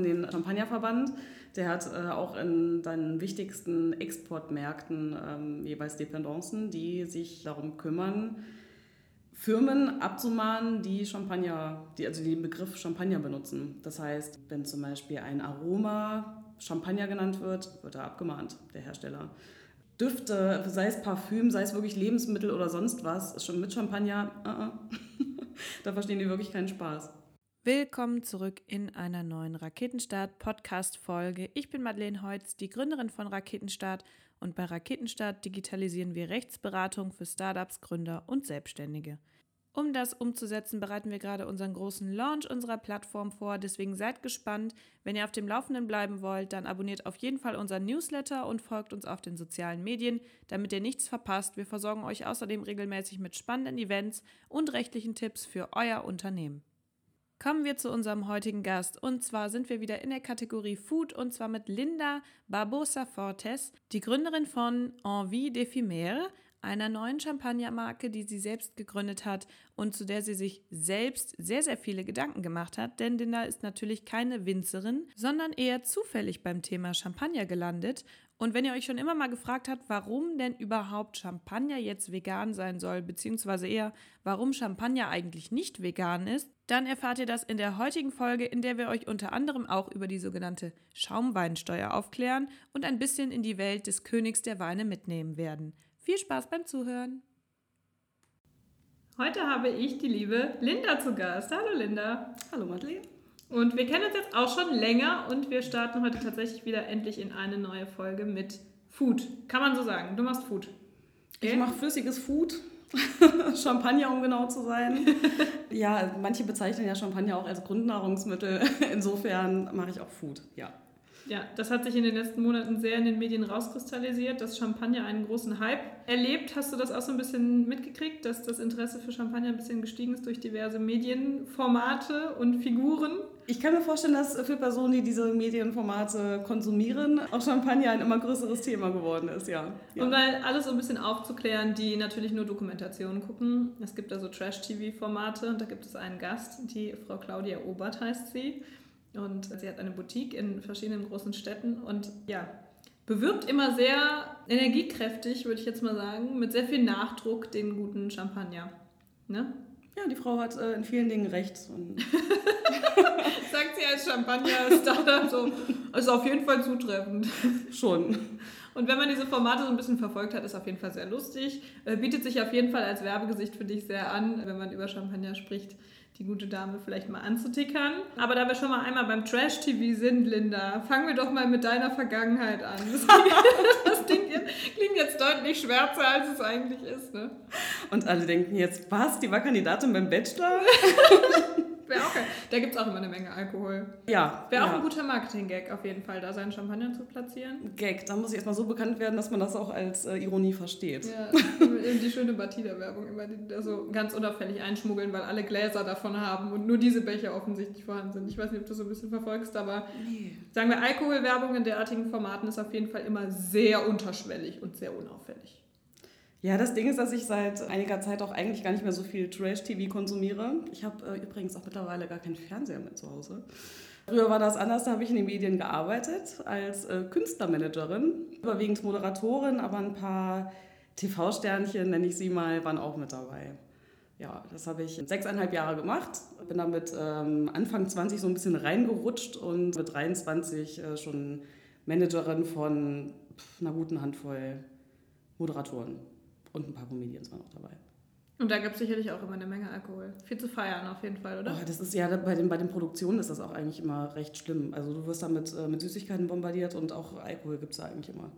hatten den Champagnerverband. Der hat äh, auch in seinen wichtigsten Exportmärkten ähm, jeweils Dependancen, die sich darum kümmern, Firmen abzumahnen, die Champagner, die, also den Begriff Champagner benutzen. Das heißt, wenn zum Beispiel ein Aroma Champagner genannt wird, wird er abgemahnt, der Hersteller. Düfte, sei es Parfüm, sei es wirklich Lebensmittel oder sonst was, schon mit Champagner, uh -uh. da verstehen die wirklich keinen Spaß. Willkommen zurück in einer neuen Raketenstart Podcast Folge. Ich bin Madeleine Heutz, die Gründerin von Raketenstart und bei Raketenstart digitalisieren wir Rechtsberatung für Startups, Gründer und Selbstständige. Um das umzusetzen, bereiten wir gerade unseren großen Launch unserer Plattform vor. Deswegen seid gespannt. Wenn ihr auf dem Laufenden bleiben wollt, dann abonniert auf jeden Fall unseren Newsletter und folgt uns auf den sozialen Medien, damit ihr nichts verpasst. Wir versorgen euch außerdem regelmäßig mit spannenden Events und rechtlichen Tipps für euer Unternehmen. Kommen wir zu unserem heutigen Gast. Und zwar sind wir wieder in der Kategorie Food und zwar mit Linda Barbosa Fortes, die Gründerin von Envie d'Ephimère, einer neuen Champagnermarke, die sie selbst gegründet hat und zu der sie sich selbst sehr, sehr viele Gedanken gemacht hat. Denn Linda ist natürlich keine Winzerin, sondern eher zufällig beim Thema Champagner gelandet und wenn ihr euch schon immer mal gefragt habt, warum denn überhaupt Champagner jetzt vegan sein soll, beziehungsweise eher, warum Champagner eigentlich nicht vegan ist, dann erfahrt ihr das in der heutigen Folge, in der wir euch unter anderem auch über die sogenannte Schaumweinsteuer aufklären und ein bisschen in die Welt des Königs der Weine mitnehmen werden. Viel Spaß beim Zuhören! Heute habe ich die liebe Linda zu Gast. Hallo Linda. Hallo Madeleine. Und wir kennen uns jetzt auch schon länger und wir starten heute tatsächlich wieder endlich in eine neue Folge mit Food. Kann man so sagen. Du machst Food. Okay? Ich mache flüssiges Food. Champagner, um genau zu sein. ja, manche bezeichnen ja Champagner auch als Grundnahrungsmittel. Insofern mache ich auch Food, ja. Ja, das hat sich in den letzten Monaten sehr in den Medien rauskristallisiert, dass Champagner einen großen Hype erlebt. Hast du das auch so ein bisschen mitgekriegt, dass das Interesse für Champagner ein bisschen gestiegen ist durch diverse Medienformate und Figuren? Ich kann mir vorstellen, dass für Personen, die diese Medienformate konsumieren, auch Champagner ein immer größeres Thema geworden ist, ja. ja. Um mal alles so ein bisschen aufzuklären, die natürlich nur Dokumentationen gucken. Es gibt also Trash-TV-Formate und da gibt es einen Gast, die Frau Claudia Obert heißt sie. Und sie hat eine Boutique in verschiedenen großen Städten und ja, bewirbt immer sehr energiekräftig, würde ich jetzt mal sagen, mit sehr viel Nachdruck den guten Champagner. Ne? Ja, die Frau hat äh, in vielen Dingen recht. Sagt sie als Champagner-Startup so, ist auf jeden Fall zutreffend. Schon. Und wenn man diese Formate so ein bisschen verfolgt hat, ist auf jeden Fall sehr lustig. Äh, bietet sich auf jeden Fall als Werbegesicht für dich sehr an, wenn man über Champagner spricht die gute Dame vielleicht mal anzutickern. Aber da wir schon mal einmal beim Trash-TV sind, Linda, fangen wir doch mal mit deiner Vergangenheit an. Das, das klingt, klingt, jetzt deutlich schwärzer, als es eigentlich ist. Ne? Und alle denken jetzt, was, die war Kandidatin beim Bachelor? Wäre auch geil. Da gibt es auch immer eine Menge Alkohol. Ja. Wäre ja. auch ein guter Marketing-Gag auf jeden Fall, da seinen Champagner zu platzieren. Gag, da muss ich erstmal so bekannt werden, dass man das auch als äh, Ironie versteht. Ja, die schöne Batida-Werbung immer, die da so ganz unauffällig einschmuggeln, weil alle Gläser davon haben und nur diese Becher offensichtlich vorhanden sind. Ich weiß nicht, ob du das so ein bisschen verfolgst, aber nee. sagen wir, Alkoholwerbung in derartigen Formaten ist auf jeden Fall immer sehr unterschwellig und sehr unauffällig. Ja, das Ding ist, dass ich seit einiger Zeit auch eigentlich gar nicht mehr so viel Trash-TV konsumiere. Ich habe äh, übrigens auch mittlerweile gar keinen Fernseher mehr zu Hause. Früher war das anders, da habe ich in den Medien gearbeitet als äh, Künstlermanagerin, überwiegend Moderatorin, aber ein paar TV-Sternchen, nenne ich sie mal, waren auch mit dabei. Ja, das habe ich sechseinhalb Jahre gemacht, bin damit ähm, Anfang 20 so ein bisschen reingerutscht und mit 23 äh, schon Managerin von pff, einer guten Handvoll Moderatoren. Und ein paar Comedians waren auch dabei. Und da gab es sicherlich auch immer eine Menge Alkohol. Viel zu feiern auf jeden Fall, oder? Oh, das ist ja bei den, bei den Produktionen ist das auch eigentlich immer recht schlimm. Also du wirst da mit, äh, mit Süßigkeiten bombardiert und auch Alkohol gibt es da eigentlich immer.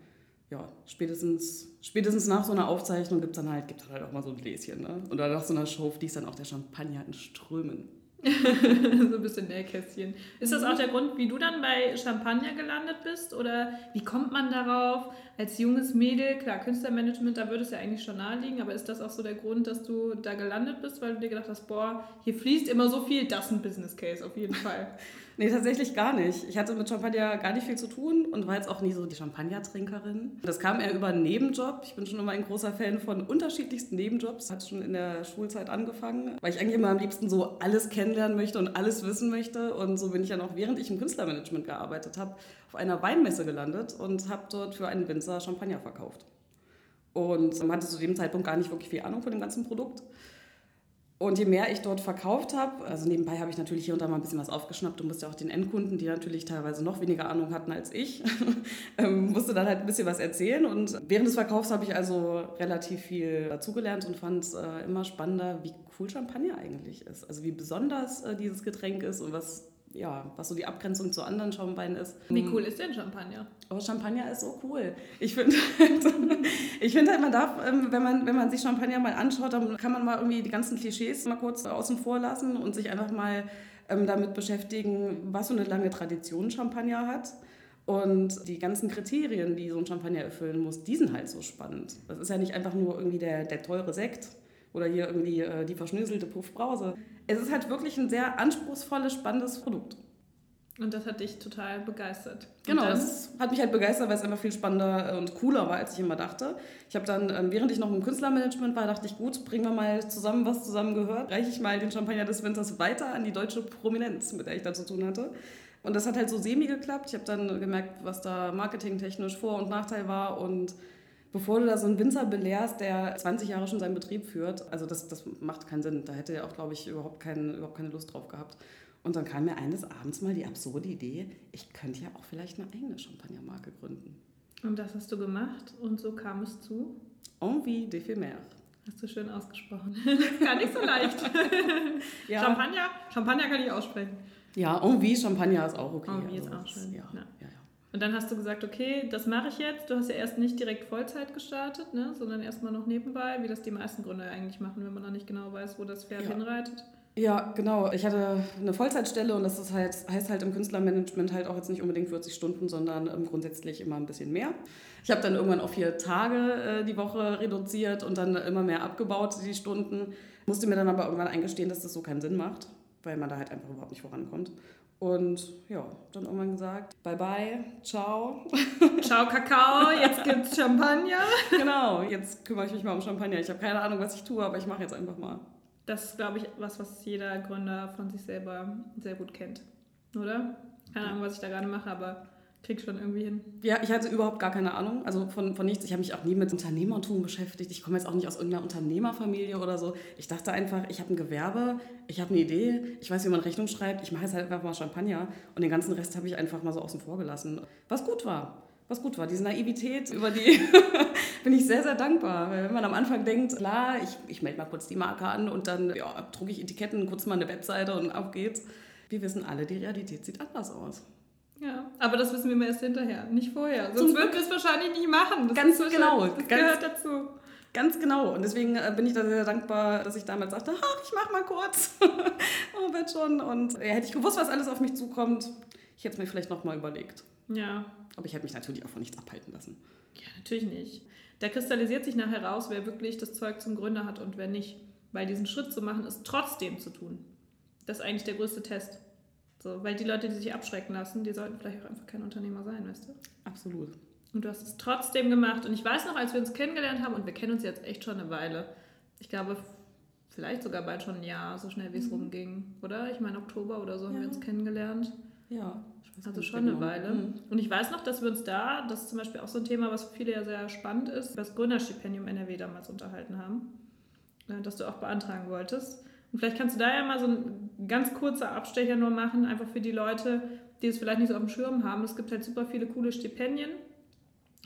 Ja, spätestens, spätestens nach so einer Aufzeichnung gibt es dann halt, gibt halt auch mal so ein Gläschen. Ne? Und dann nach so einer Show fließt dann auch der Champagner in Strömen. so ein bisschen Nähkästchen. Ist das auch der Grund, wie du dann bei Champagner gelandet bist? Oder wie kommt man darauf als junges Mädel? Klar, Künstlermanagement, da würde es ja eigentlich schon naheliegen, aber ist das auch so der Grund, dass du da gelandet bist, weil du dir gedacht hast, boah, hier fließt immer so viel, das ist ein Business Case auf jeden Fall. Nee, tatsächlich gar nicht. Ich hatte mit Champagner gar nicht viel zu tun und war jetzt auch nie so die Champagner-Trinkerin. Das kam eher über einen Nebenjob. Ich bin schon immer ein großer Fan von unterschiedlichsten Nebenjobs. Hat schon in der Schulzeit angefangen, weil ich eigentlich immer am liebsten so alles kennenlernen möchte und alles wissen möchte. Und so bin ich dann auch, während ich im Künstlermanagement gearbeitet habe, auf einer Weinmesse gelandet und habe dort für einen Winzer Champagner verkauft. Und man hatte zu dem Zeitpunkt gar nicht wirklich viel Ahnung von dem ganzen Produkt. Und je mehr ich dort verkauft habe, also nebenbei habe ich natürlich hier und da mal ein bisschen was aufgeschnappt und musste auch den Endkunden, die natürlich teilweise noch weniger Ahnung hatten als ich, ähm, musste dann halt ein bisschen was erzählen. Und während des Verkaufs habe ich also relativ viel dazugelernt und fand es äh, immer spannender, wie cool Champagner eigentlich ist. Also wie besonders äh, dieses Getränk ist und was ja, was so die Abgrenzung zu anderen Schaumweinen ist. Wie cool ist denn Champagner? Oh, Champagner ist so cool. Ich finde halt, ich find halt, man darf, ähm, wenn man, wenn man sich Champagner mal anschaut, dann kann man mal irgendwie die ganzen Klischees mal kurz außen vor lassen und sich einfach mal ähm, damit beschäftigen, was so eine lange Tradition Champagner hat. Und die ganzen Kriterien, die so ein Champagner erfüllen muss, die sind halt so spannend. Das ist ja nicht einfach nur irgendwie der, der teure Sekt oder hier irgendwie äh, die verschnöselte Puffbrause es ist halt wirklich ein sehr anspruchsvolles, spannendes Produkt. Und das hat dich total begeistert. Genau, das hat mich halt begeistert, weil es einfach viel spannender und cooler war, als ich immer dachte. Ich habe dann, ähm, während ich noch im Künstlermanagement war, dachte ich, gut, bringen wir mal zusammen, was zusammen gehört. Reiche ich mal den Champagner des Winters weiter an die deutsche Prominenz, mit der ich da zu tun hatte. Und das hat halt so semi geklappt. Ich habe dann gemerkt, was da marketingtechnisch Vor- und Nachteil war und bevor du da so einen Winzer belehrst, der 20 Jahre schon seinen Betrieb führt, also das, das macht keinen Sinn. Da hätte er auch, glaube ich, überhaupt, kein, überhaupt keine Lust drauf gehabt. Und dann kam mir eines Abends mal die absurde Idee, ich könnte ja auch vielleicht eine eigene Champagnermarke gründen. Und das hast du gemacht und so kam es zu? Envie d'éphémère. Hast du schön ausgesprochen. Gar nicht so leicht. ja. Champagner, Champagner kann ich aussprechen. Ja, Envie Champagner ist auch okay. Envie also ist auch schön. Ja, ja. ja. Und dann hast du gesagt, okay, das mache ich jetzt. Du hast ja erst nicht direkt Vollzeit gestartet, ne, sondern erstmal noch nebenbei, wie das die meisten Gründer eigentlich machen, wenn man noch nicht genau weiß, wo das Pferd ja. hinreitet. Ja, genau. Ich hatte eine Vollzeitstelle und das ist halt, heißt halt im Künstlermanagement halt auch jetzt nicht unbedingt 40 Stunden, sondern ähm, grundsätzlich immer ein bisschen mehr. Ich habe dann irgendwann auf vier Tage äh, die Woche reduziert und dann immer mehr abgebaut, die Stunden. Musste mir dann aber irgendwann eingestehen, dass das so keinen Sinn macht, weil man da halt einfach überhaupt nicht vorankommt. Und ja, dann irgendwann gesagt, bye bye, ciao. Ciao Kakao, jetzt gibt's Champagner. genau, jetzt kümmere ich mich mal um Champagner. Ich habe keine Ahnung, was ich tue, aber ich mache jetzt einfach mal. Das ist, glaube ich, was, was jeder Gründer von sich selber sehr gut kennt. Oder? Keine Ahnung, was ich da gerade mache, aber krieg schon irgendwie hin. Ja, ich hatte überhaupt gar keine Ahnung, also von, von nichts. Ich habe mich auch nie mit Unternehmertum beschäftigt. Ich komme jetzt auch nicht aus irgendeiner Unternehmerfamilie oder so. Ich dachte einfach, ich habe ein Gewerbe, ich habe eine Idee, ich weiß, wie man Rechnung schreibt, ich mache jetzt halt einfach mal Champagner und den ganzen Rest habe ich einfach mal so außen vor gelassen. Was gut war. Was gut war. Diese Naivität, über die bin ich sehr, sehr dankbar. Weil wenn man am Anfang denkt, klar, ich, ich melde mal kurz die Marke an und dann ja, drucke ich Etiketten, kurz mal eine Webseite und auf geht's. Wir wissen alle, die Realität sieht anders aus. Ja, aber das wissen wir immer erst hinterher, nicht vorher. Sonst würden wir es wahrscheinlich nicht machen. Das ganz genau. Das gehört dazu. Ganz genau. Und deswegen äh, bin ich da sehr dankbar, dass ich damals sagte, ach, ich mach mal kurz. oh, wird schon. Und ja, hätte ich gewusst, was alles auf mich zukommt, ich hätte es mir vielleicht nochmal überlegt. Ja. Aber ich hätte mich natürlich auch von nichts abhalten lassen. Ja, natürlich nicht. Da kristallisiert sich nachher raus, wer wirklich das Zeug zum Gründer hat und wer nicht. Weil diesen Schritt zu machen, ist trotzdem zu tun. Das ist eigentlich der größte Test. So, weil die Leute, die sich abschrecken lassen, die sollten vielleicht auch einfach kein Unternehmer sein, weißt du? Absolut. Und du hast es trotzdem gemacht. Und ich weiß noch, als wir uns kennengelernt haben, und wir kennen uns jetzt echt schon eine Weile, ich glaube, vielleicht sogar bald schon ein Jahr, so schnell wie es mhm. rumging, oder? Ich meine, Oktober oder so ja. haben wir uns kennengelernt. Ja. Also schon eine Weile. Mhm. Und ich weiß noch, dass wir uns da, das ist zum Beispiel auch so ein Thema, was für viele ja sehr spannend ist, das Gründerstipendium NRW damals unterhalten haben, äh, das du auch beantragen wolltest. Und vielleicht kannst du da ja mal so ein ganz kurzer Abstecher nur machen, einfach für die Leute, die es vielleicht nicht so auf dem Schirm haben. Es gibt halt super viele coole Stipendien,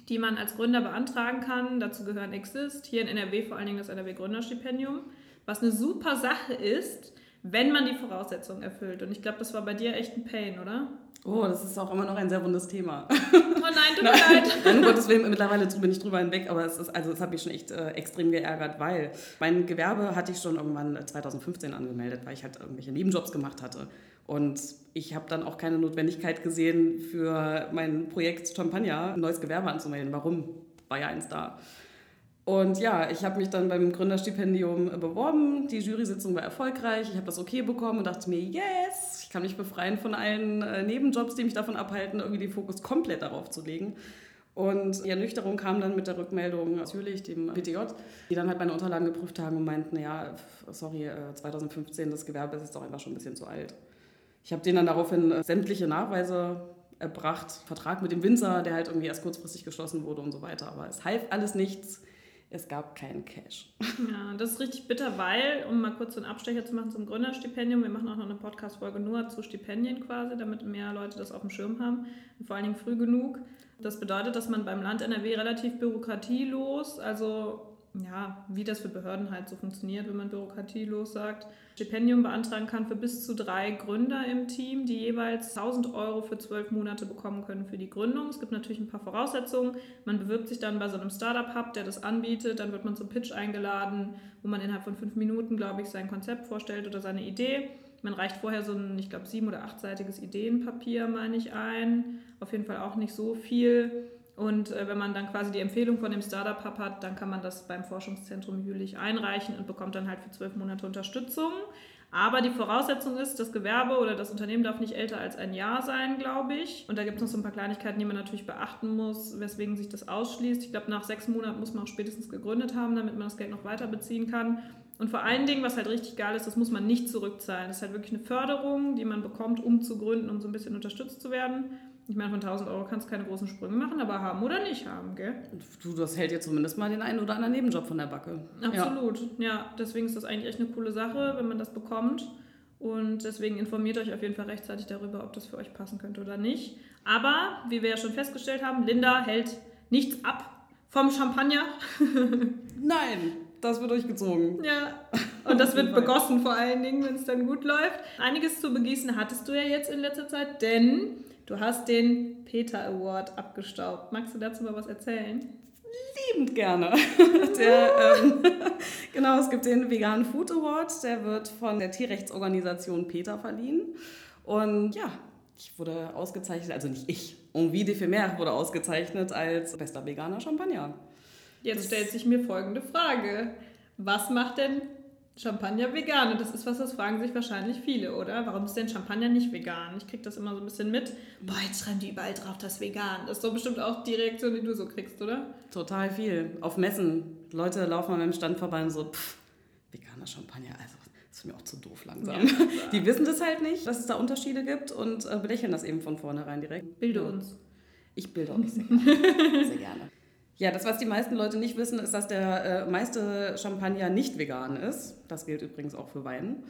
die man als Gründer beantragen kann. Dazu gehören Exist, hier in NRW vor allen Dingen das NRW Gründerstipendium, was eine super Sache ist, wenn man die Voraussetzungen erfüllt. Und ich glaube, das war bei dir echt ein Pain, oder? Oh, das ist auch immer noch ein sehr wundes Thema. Oh nein, tut mir leid. Nein, um Gottes Willen, mittlerweile bin ich drüber hinweg, aber es ist, also es hat mich schon echt äh, extrem geärgert, weil mein Gewerbe hatte ich schon irgendwann 2015 angemeldet, weil ich halt irgendwelche Nebenjobs gemacht hatte. Und ich habe dann auch keine Notwendigkeit gesehen, für mein Projekt Champagner ein neues Gewerbe anzumelden. Warum? War ja eins da. Und ja, ich habe mich dann beim Gründerstipendium beworben. Die Jury-Sitzung war erfolgreich. Ich habe das okay bekommen und dachte mir, yes, ich kann mich befreien von allen äh, Nebenjobs, die mich davon abhalten, irgendwie den Fokus komplett darauf zu legen. Und die Ernüchterung kam dann mit der Rückmeldung Jülich, dem PTJ, die dann halt meine Unterlagen geprüft haben und meinten, ja, sorry, 2015, äh, das Gewerbe ist jetzt doch einfach schon ein bisschen zu alt. Ich habe denen dann daraufhin äh, sämtliche Nachweise erbracht, Vertrag mit dem Winzer, der halt irgendwie erst kurzfristig geschlossen wurde und so weiter. Aber es half alles nichts es gab keinen Cash. Ja, das ist richtig bitter, weil, um mal kurz so einen Abstecher zu machen zum Gründerstipendium, wir machen auch noch eine Podcast-Folge nur zu Stipendien quasi, damit mehr Leute das auf dem Schirm haben und vor allen Dingen früh genug. Das bedeutet, dass man beim Land NRW relativ bürokratielos, also ja, wie das für Behörden halt so funktioniert, wenn man bürokratielos sagt, Stipendium beantragen kann für bis zu drei Gründer im Team, die jeweils 1000 Euro für zwölf Monate bekommen können für die Gründung. Es gibt natürlich ein paar Voraussetzungen. Man bewirbt sich dann bei so einem Startup-Hub, der das anbietet. Dann wird man zum Pitch eingeladen, wo man innerhalb von fünf Minuten, glaube ich, sein Konzept vorstellt oder seine Idee. Man reicht vorher so ein, ich glaube, sieben- oder achtseitiges Ideenpapier, meine ich, ein. Auf jeden Fall auch nicht so viel. Und äh, wenn man dann quasi die Empfehlung von dem Startup Hub hat, dann kann man das beim Forschungszentrum Jülich einreichen und bekommt dann halt für zwölf Monate Unterstützung. Aber die Voraussetzung ist, das Gewerbe oder das Unternehmen darf nicht älter als ein Jahr sein, glaube ich. Und da gibt es noch so ein paar Kleinigkeiten, die man natürlich beachten muss, weswegen sich das ausschließt. Ich glaube, nach sechs Monaten muss man auch spätestens gegründet haben, damit man das Geld noch weiter beziehen kann. Und vor allen Dingen, was halt richtig geil ist, das muss man nicht zurückzahlen. Das ist halt wirklich eine Förderung, die man bekommt, um zu gründen, um so ein bisschen unterstützt zu werden. Ich meine, von 1000 Euro kannst du keine großen Sprünge machen, aber haben oder nicht haben, gell? Du, das hält dir zumindest mal den einen oder anderen Nebenjob von der Backe. Absolut, ja. ja. Deswegen ist das eigentlich echt eine coole Sache, wenn man das bekommt. Und deswegen informiert euch auf jeden Fall rechtzeitig darüber, ob das für euch passen könnte oder nicht. Aber, wie wir ja schon festgestellt haben, Linda hält nichts ab vom Champagner. Nein, das wird durchgezogen. Ja, und das wird begossen vor allen Dingen, wenn es dann gut läuft. Einiges zu begießen hattest du ja jetzt in letzter Zeit, denn Du hast den Peter Award abgestaubt. Magst du dazu mal was erzählen? Liebend gerne. Der, ähm, genau, es gibt den Vegan Food Award, der wird von der Tierrechtsorganisation Peter verliehen. Und ja, ich wurde ausgezeichnet, also nicht ich, Envie de Femer wurde ausgezeichnet als bester veganer Champagner. Jetzt das stellt sich mir folgende Frage. Was macht denn Champagner vegan. Und das ist was, das fragen sich wahrscheinlich viele, oder? Warum ist denn Champagner nicht vegan? Ich kriege das immer so ein bisschen mit. Boah, jetzt schreiben die überall drauf, das ist vegan. Das ist doch bestimmt auch die Reaktion, die du so kriegst, oder? Total viel. Auf Messen. Leute laufen an meinem Stand vorbei und so, pff, veganer Champagner, also das ist mir auch zu doof langsam. Ja, die wissen das halt nicht, dass es da Unterschiede gibt und äh, belächeln das eben von vornherein direkt. Bilde uns. Ich bilde euch sehr gerne. sehr gerne. Ja, das, was die meisten Leute nicht wissen, ist, dass der äh, meiste Champagner nicht vegan ist. Das gilt übrigens auch für Wein.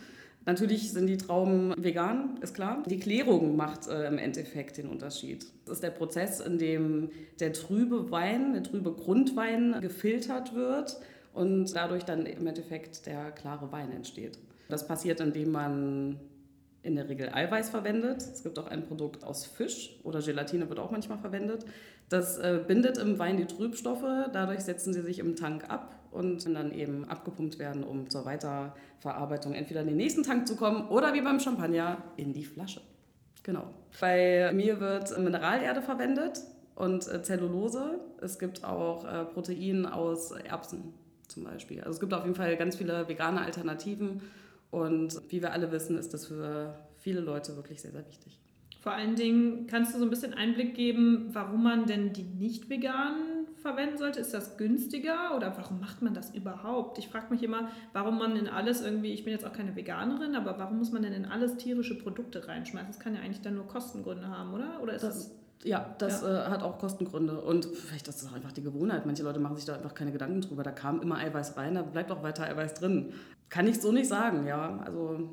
Natürlich sind die Trauben vegan, ist klar. Die Klärung macht äh, im Endeffekt den Unterschied. Das ist der Prozess, in dem der trübe Wein, der trübe Grundwein gefiltert wird und dadurch dann im Endeffekt der klare Wein entsteht. Das passiert, indem man in der Regel Eiweiß verwendet. Es gibt auch ein Produkt aus Fisch oder Gelatine wird auch manchmal verwendet. Das äh, bindet im Wein die Trübstoffe, dadurch setzen sie sich im Tank ab und können dann eben abgepumpt werden, um zur Weiterverarbeitung entweder in den nächsten Tank zu kommen oder wie beim Champagner in die Flasche. Genau. Bei mir wird Mineralerde verwendet und äh, Zellulose. Es gibt auch äh, Protein aus Erbsen zum Beispiel. Also es gibt auf jeden Fall ganz viele vegane Alternativen und wie wir alle wissen, ist das für viele Leute wirklich sehr, sehr wichtig. Vor allen Dingen kannst du so ein bisschen Einblick geben, warum man denn die nicht veganen verwenden sollte. Ist das günstiger oder warum macht man das überhaupt? Ich frage mich immer, warum man in alles irgendwie, ich bin jetzt auch keine Veganerin, aber warum muss man denn in alles tierische Produkte reinschmeißen? Das kann ja eigentlich dann nur Kostengründe haben, oder? Oder ist das, das ja, das ja. Äh, hat auch Kostengründe. Und vielleicht ist das auch einfach die Gewohnheit. Manche Leute machen sich da einfach keine Gedanken drüber. Da kam immer Eiweiß rein, da bleibt auch weiter Eiweiß drin. Kann ich so nicht sagen, ja. Also,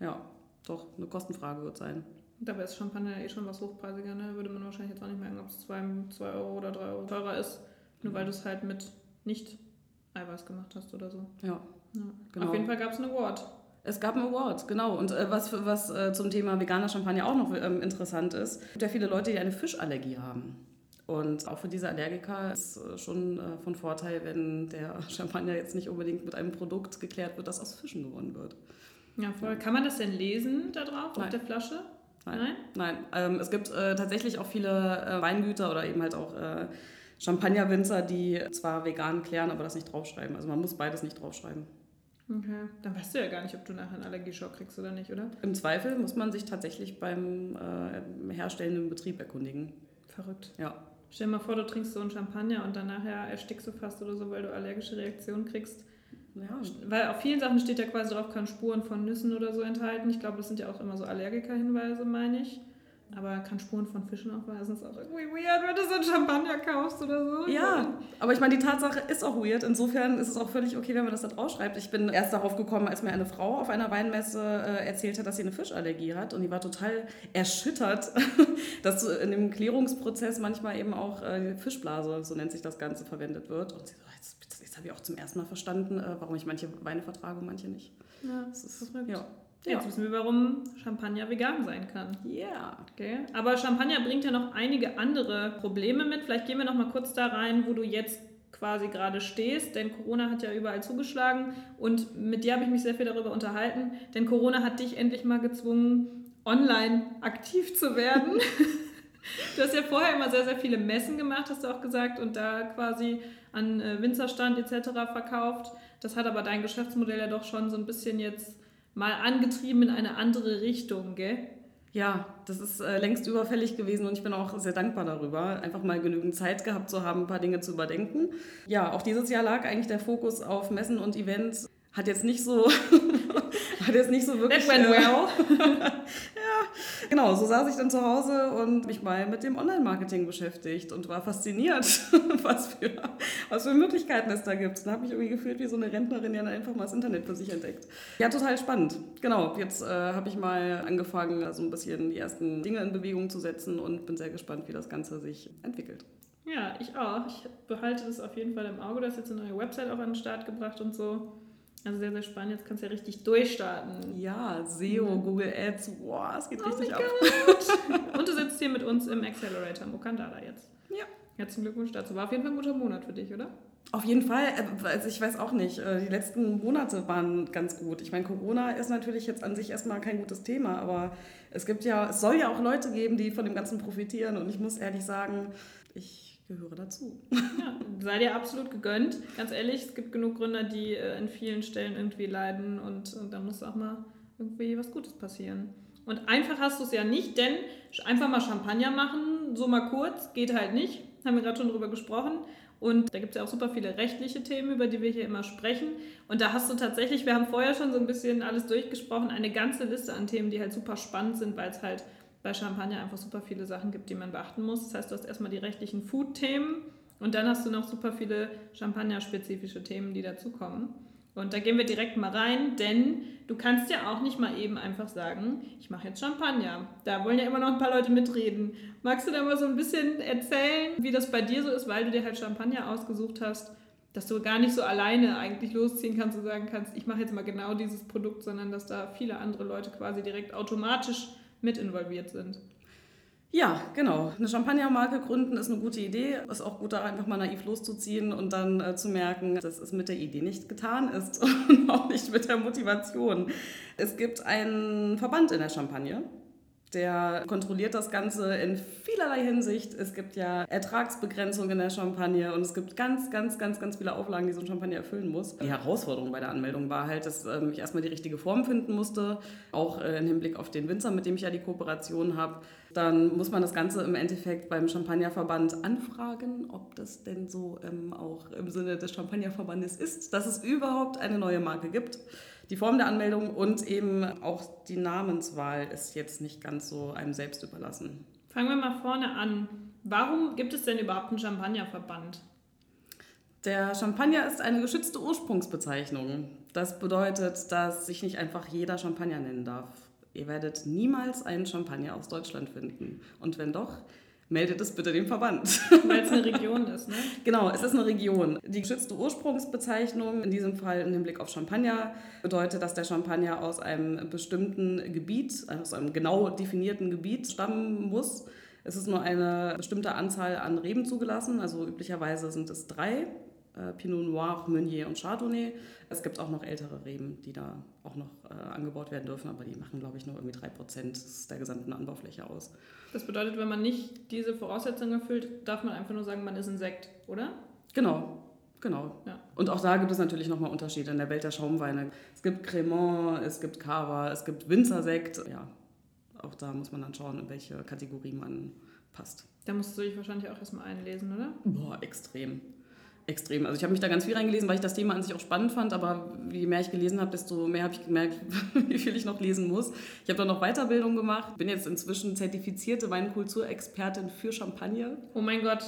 ja, doch, eine Kostenfrage wird sein. Dabei ist Champagner eh schon was hochpreisiger, ne? Würde man wahrscheinlich jetzt auch nicht merken, ob es 2 Euro oder 3 Euro teurer ist. Nur weil du es halt mit nicht Eiweiß gemacht hast oder so. Ja. ja. Genau. Auf jeden Fall gab es einen Award. Es gab einen Award, genau. Und äh, was, was äh, zum Thema veganer Champagner auch noch ähm, interessant ist, es gibt ja viele Leute, die eine Fischallergie haben. Und auch für diese Allergiker ist äh, schon äh, von Vorteil, wenn der Champagner jetzt nicht unbedingt mit einem Produkt geklärt wird, das aus Fischen gewonnen wird. Ja, voll. Kann man das denn lesen da drauf, Nein. auf der Flasche? Nein. Nein. Nein. Ähm, es gibt äh, tatsächlich auch viele äh, Weingüter oder eben halt auch äh, Champagnerwinzer, die zwar vegan klären, aber das nicht draufschreiben. Also man muss beides nicht draufschreiben. Okay, dann weißt du ja gar nicht, ob du nachher einen Allergieschock kriegst oder nicht, oder? Im Zweifel muss man sich tatsächlich beim äh, herstellenden Betrieb erkundigen. Verrückt. Ja. Stell dir mal vor, du trinkst so einen Champagner und dann nachher erstickst du fast oder so, weil du allergische Reaktionen kriegst. Ja. Weil auf vielen Sachen steht ja quasi drauf, kann Spuren von Nüssen oder so enthalten. Ich glaube, das sind ja auch immer so Allergiker-Hinweise, meine ich. Aber kann Spuren von Fischen aufweisen, ist auch irgendwie weird, wenn du so einen Champagner kaufst oder so. Ja, aber ich meine, die Tatsache ist auch weird. Insofern ist es auch völlig okay, wenn man das da draufschreibt. Ich bin erst darauf gekommen, als mir eine Frau auf einer Weinmesse äh, erzählt hat, dass sie eine Fischallergie hat. Und die war total erschüttert, dass in dem Klärungsprozess manchmal eben auch äh, Fischblase, so nennt sich das Ganze, verwendet wird. Und sie so, jetzt, jetzt habe ich auch zum ersten Mal verstanden, äh, warum ich manche Weine vertrage und manche nicht. Ja, das ist verrückt. Ja. Jetzt wissen wir, warum Champagner vegan sein kann. Ja. Yeah. Okay. Aber Champagner bringt ja noch einige andere Probleme mit. Vielleicht gehen wir noch mal kurz da rein, wo du jetzt quasi gerade stehst, denn Corona hat ja überall zugeschlagen und mit dir habe ich mich sehr viel darüber unterhalten, denn Corona hat dich endlich mal gezwungen, online aktiv zu werden. du hast ja vorher immer sehr, sehr viele Messen gemacht, hast du auch gesagt, und da quasi an äh, Winzerstand etc. verkauft. Das hat aber dein Geschäftsmodell ja doch schon so ein bisschen jetzt mal angetrieben in eine andere Richtung, gell? Ja, das ist äh, längst überfällig gewesen und ich bin auch sehr dankbar darüber, einfach mal genügend Zeit gehabt zu haben, ein paar Dinge zu überdenken. Ja, auch dieses Jahr lag eigentlich der Fokus auf Messen und Events. Hat jetzt nicht so, hat jetzt nicht so wirklich. That went äh, well. genau, so saß ich dann zu Hause und mich mal mit dem Online-Marketing beschäftigt und war fasziniert, was für, was für Möglichkeiten es da gibt. Und habe mich irgendwie gefühlt wie so eine Rentnerin, die dann einfach mal das Internet für sich entdeckt. Ja, total spannend. Genau, jetzt äh, habe ich mal angefangen, so also ein bisschen die ersten Dinge in Bewegung zu setzen und bin sehr gespannt, wie das Ganze sich entwickelt. Ja, ich auch. Ich behalte das auf jeden Fall im Auge. Du hast jetzt eine neue Website auch an den Start gebracht und so. Also sehr, sehr spannend. Jetzt kannst du ja richtig durchstarten. Ja, SEO, mhm. Google Ads, boah, es geht oh richtig ab. Und du sitzt hier mit uns im Accelerator Mokandala jetzt. Ja. Herzlichen Glückwunsch dazu. War auf jeden Fall ein guter Monat für dich, oder? Auf jeden Fall. Äh, also ich weiß auch nicht. Äh, die letzten Monate waren ganz gut. Ich meine, Corona ist natürlich jetzt an sich erstmal kein gutes Thema, aber es gibt ja, es soll ja auch Leute geben, die von dem Ganzen profitieren. Und ich muss ehrlich sagen, ich gehöre dazu. Ja, sei dir absolut gegönnt. Ganz ehrlich, es gibt genug Gründer, die äh, in vielen Stellen irgendwie leiden und, und da muss auch mal irgendwie was Gutes passieren. Und einfach hast du es ja nicht, denn einfach mal Champagner machen, so mal kurz, geht halt nicht. Haben wir gerade schon drüber gesprochen. Und da gibt es ja auch super viele rechtliche Themen, über die wir hier immer sprechen. Und da hast du tatsächlich, wir haben vorher schon so ein bisschen alles durchgesprochen, eine ganze Liste an Themen, die halt super spannend sind, weil es halt bei Champagner einfach super viele Sachen gibt, die man beachten muss. Das heißt, du hast erstmal die rechtlichen Food-Themen und dann hast du noch super viele Champagner-spezifische Themen, die dazukommen. Und da gehen wir direkt mal rein, denn du kannst ja auch nicht mal eben einfach sagen, ich mache jetzt Champagner. Da wollen ja immer noch ein paar Leute mitreden. Magst du da mal so ein bisschen erzählen, wie das bei dir so ist, weil du dir halt Champagner ausgesucht hast, dass du gar nicht so alleine eigentlich losziehen kannst und sagen kannst, ich mache jetzt mal genau dieses Produkt, sondern dass da viele andere Leute quasi direkt automatisch mit involviert sind. Ja, genau. Eine Champagnermarke gründen ist eine gute Idee. Ist auch gut, da einfach mal naiv loszuziehen und dann äh, zu merken, dass es mit der Idee nicht getan ist und auch nicht mit der Motivation. Es gibt einen Verband in der Champagne, der kontrolliert das Ganze in vielerlei Hinsicht. Es gibt ja Ertragsbegrenzungen in der Champagne und es gibt ganz, ganz, ganz, ganz viele Auflagen, die so ein Champagner erfüllen muss. Die Herausforderung bei der Anmeldung war halt, dass ähm, ich erstmal die richtige Form finden musste, auch äh, im Hinblick auf den Winzer, mit dem ich ja die Kooperation habe. Dann muss man das Ganze im Endeffekt beim Champagnerverband anfragen, ob das denn so ähm, auch im Sinne des Champagnerverbandes ist, dass es überhaupt eine neue Marke gibt. Die Form der Anmeldung und eben auch die Namenswahl ist jetzt nicht ganz so einem selbst überlassen. Fangen wir mal vorne an. Warum gibt es denn überhaupt einen Champagnerverband? Der Champagner ist eine geschützte Ursprungsbezeichnung. Das bedeutet, dass sich nicht einfach jeder Champagner nennen darf. Ihr werdet niemals einen Champagner aus Deutschland finden. Und wenn doch, meldet es bitte dem Verband. Weil es eine Region ist, ne? Genau, es ist eine Region. Die geschützte Ursprungsbezeichnung, in diesem Fall im Hinblick auf Champagner, bedeutet, dass der Champagner aus einem bestimmten Gebiet, aus einem genau definierten Gebiet stammen muss. Es ist nur eine bestimmte Anzahl an Reben zugelassen, also üblicherweise sind es drei. Äh, Pinot Noir, Meunier und Chardonnay. Es gibt auch noch ältere Reben, die da auch noch äh, angebaut werden dürfen, aber die machen, glaube ich, nur irgendwie 3% der gesamten Anbaufläche aus. Das bedeutet, wenn man nicht diese Voraussetzungen erfüllt, darf man einfach nur sagen, man ist ein Sekt, oder? Genau, Genau. Ja. Und auch da gibt es natürlich nochmal Unterschiede in der Welt der Schaumweine. Es gibt Cremant, es gibt Cava, es gibt Winzersekt. Ja, auch da muss man dann schauen, in welche Kategorie man passt. Da musst du dich wahrscheinlich auch erstmal einlesen, oder? Boah, extrem. Extrem. Also ich habe mich da ganz viel reingelesen, weil ich das Thema an sich auch spannend fand, aber je mehr ich gelesen habe, desto mehr habe ich gemerkt, wie viel ich noch lesen muss. Ich habe dann noch Weiterbildung gemacht, bin jetzt inzwischen zertifizierte Weinkulturexpertin für Champagner. Oh mein Gott,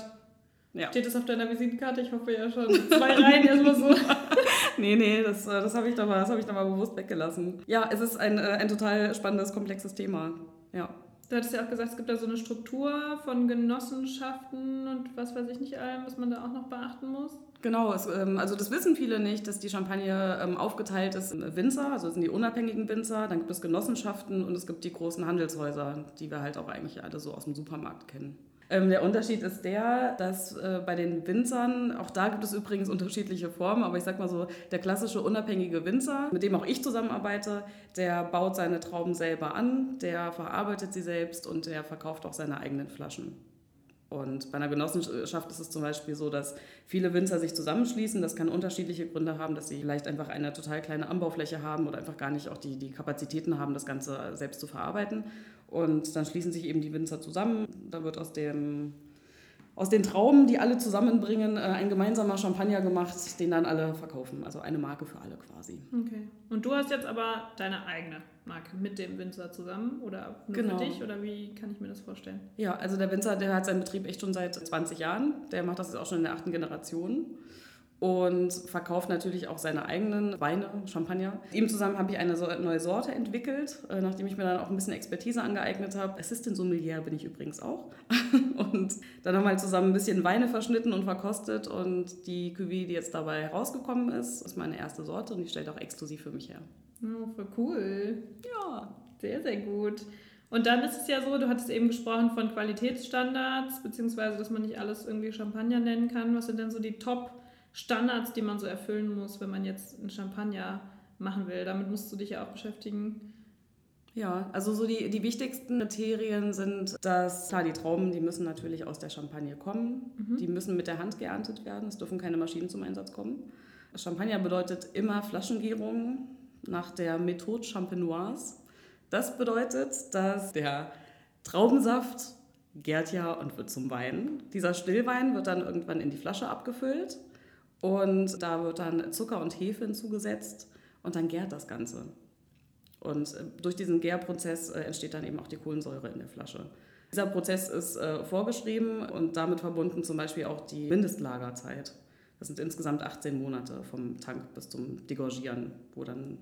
ja. Steht das auf deiner Visitenkarte? Ich hoffe ja schon. Zwei Reihen erstmal so. nee, nee, das, äh, das habe ich, da mal, hab ich da mal bewusst weggelassen. Ja, es ist ein, äh, ein total spannendes, komplexes Thema. Ja. Du hattest ja auch gesagt, es gibt da so eine Struktur von Genossenschaften und was weiß ich nicht allem, was man da auch noch beachten muss. Genau, es, ähm, also das wissen viele nicht, dass die Champagne ähm, aufgeteilt ist in Winzer, also es sind die unabhängigen Winzer, dann gibt es Genossenschaften und es gibt die großen Handelshäuser, die wir halt auch eigentlich alle so aus dem Supermarkt kennen. Ähm, der Unterschied ist der, dass äh, bei den Winzern, auch da gibt es übrigens unterschiedliche Formen, aber ich sag mal so, der klassische unabhängige Winzer, mit dem auch ich zusammenarbeite, der baut seine Trauben selber an, der verarbeitet sie selbst und der verkauft auch seine eigenen Flaschen. Und bei einer Genossenschaft ist es zum Beispiel so, dass viele Winzer sich zusammenschließen. Das kann unterschiedliche Gründe haben, dass sie vielleicht einfach eine total kleine Anbaufläche haben oder einfach gar nicht auch die, die Kapazitäten haben, das Ganze selbst zu verarbeiten. Und dann schließen sich eben die Winzer zusammen. Da wird aus, dem, aus den Trauben, die alle zusammenbringen, äh, ein gemeinsamer Champagner gemacht, den dann alle verkaufen. Also eine Marke für alle quasi. Okay. Und du hast jetzt aber deine eigene Marke mit dem Winzer zusammen oder nur genau. für dich oder wie kann ich mir das vorstellen? Ja, also der Winzer, der hat seinen Betrieb echt schon seit 20 Jahren. Der macht das jetzt auch schon in der achten Generation und verkauft natürlich auch seine eigenen Weine, Champagner. Mit ihm zusammen habe ich eine neue Sorte entwickelt, äh, nachdem ich mir dann auch ein bisschen Expertise angeeignet habe. Assistant Sommelier bin ich übrigens auch. Und dann haben wir halt zusammen ein bisschen Weine verschnitten und verkostet und die Cuvée, die jetzt dabei rausgekommen ist, ist meine erste Sorte und die stellt auch exklusiv für mich her. Oh, voll cool. Ja. Sehr, sehr gut. Und dann ist es ja so, du hattest eben gesprochen von Qualitätsstandards, beziehungsweise dass man nicht alles irgendwie Champagner nennen kann. Was sind denn so die Top- Standards, die man so erfüllen muss, wenn man jetzt einen Champagner machen will. Damit musst du dich ja auch beschäftigen. Ja, also so die, die wichtigsten Kriterien sind, dass, klar, die Trauben, die müssen natürlich aus der Champagne kommen. Mhm. Die müssen mit der Hand geerntet werden. Es dürfen keine Maschinen zum Einsatz kommen. Champagner bedeutet immer Flaschengärung nach der Methode Champenoise. Das bedeutet, dass der Traubensaft gärt ja und wird zum Wein. Dieser Stillwein wird dann irgendwann in die Flasche abgefüllt und da wird dann Zucker und Hefe hinzugesetzt und dann gärt das Ganze. Und äh, durch diesen Gärprozess äh, entsteht dann eben auch die Kohlensäure in der Flasche. Dieser Prozess ist äh, vorgeschrieben und damit verbunden zum Beispiel auch die Mindestlagerzeit. Das sind insgesamt 18 Monate vom Tank bis zum Degorgieren, wo dann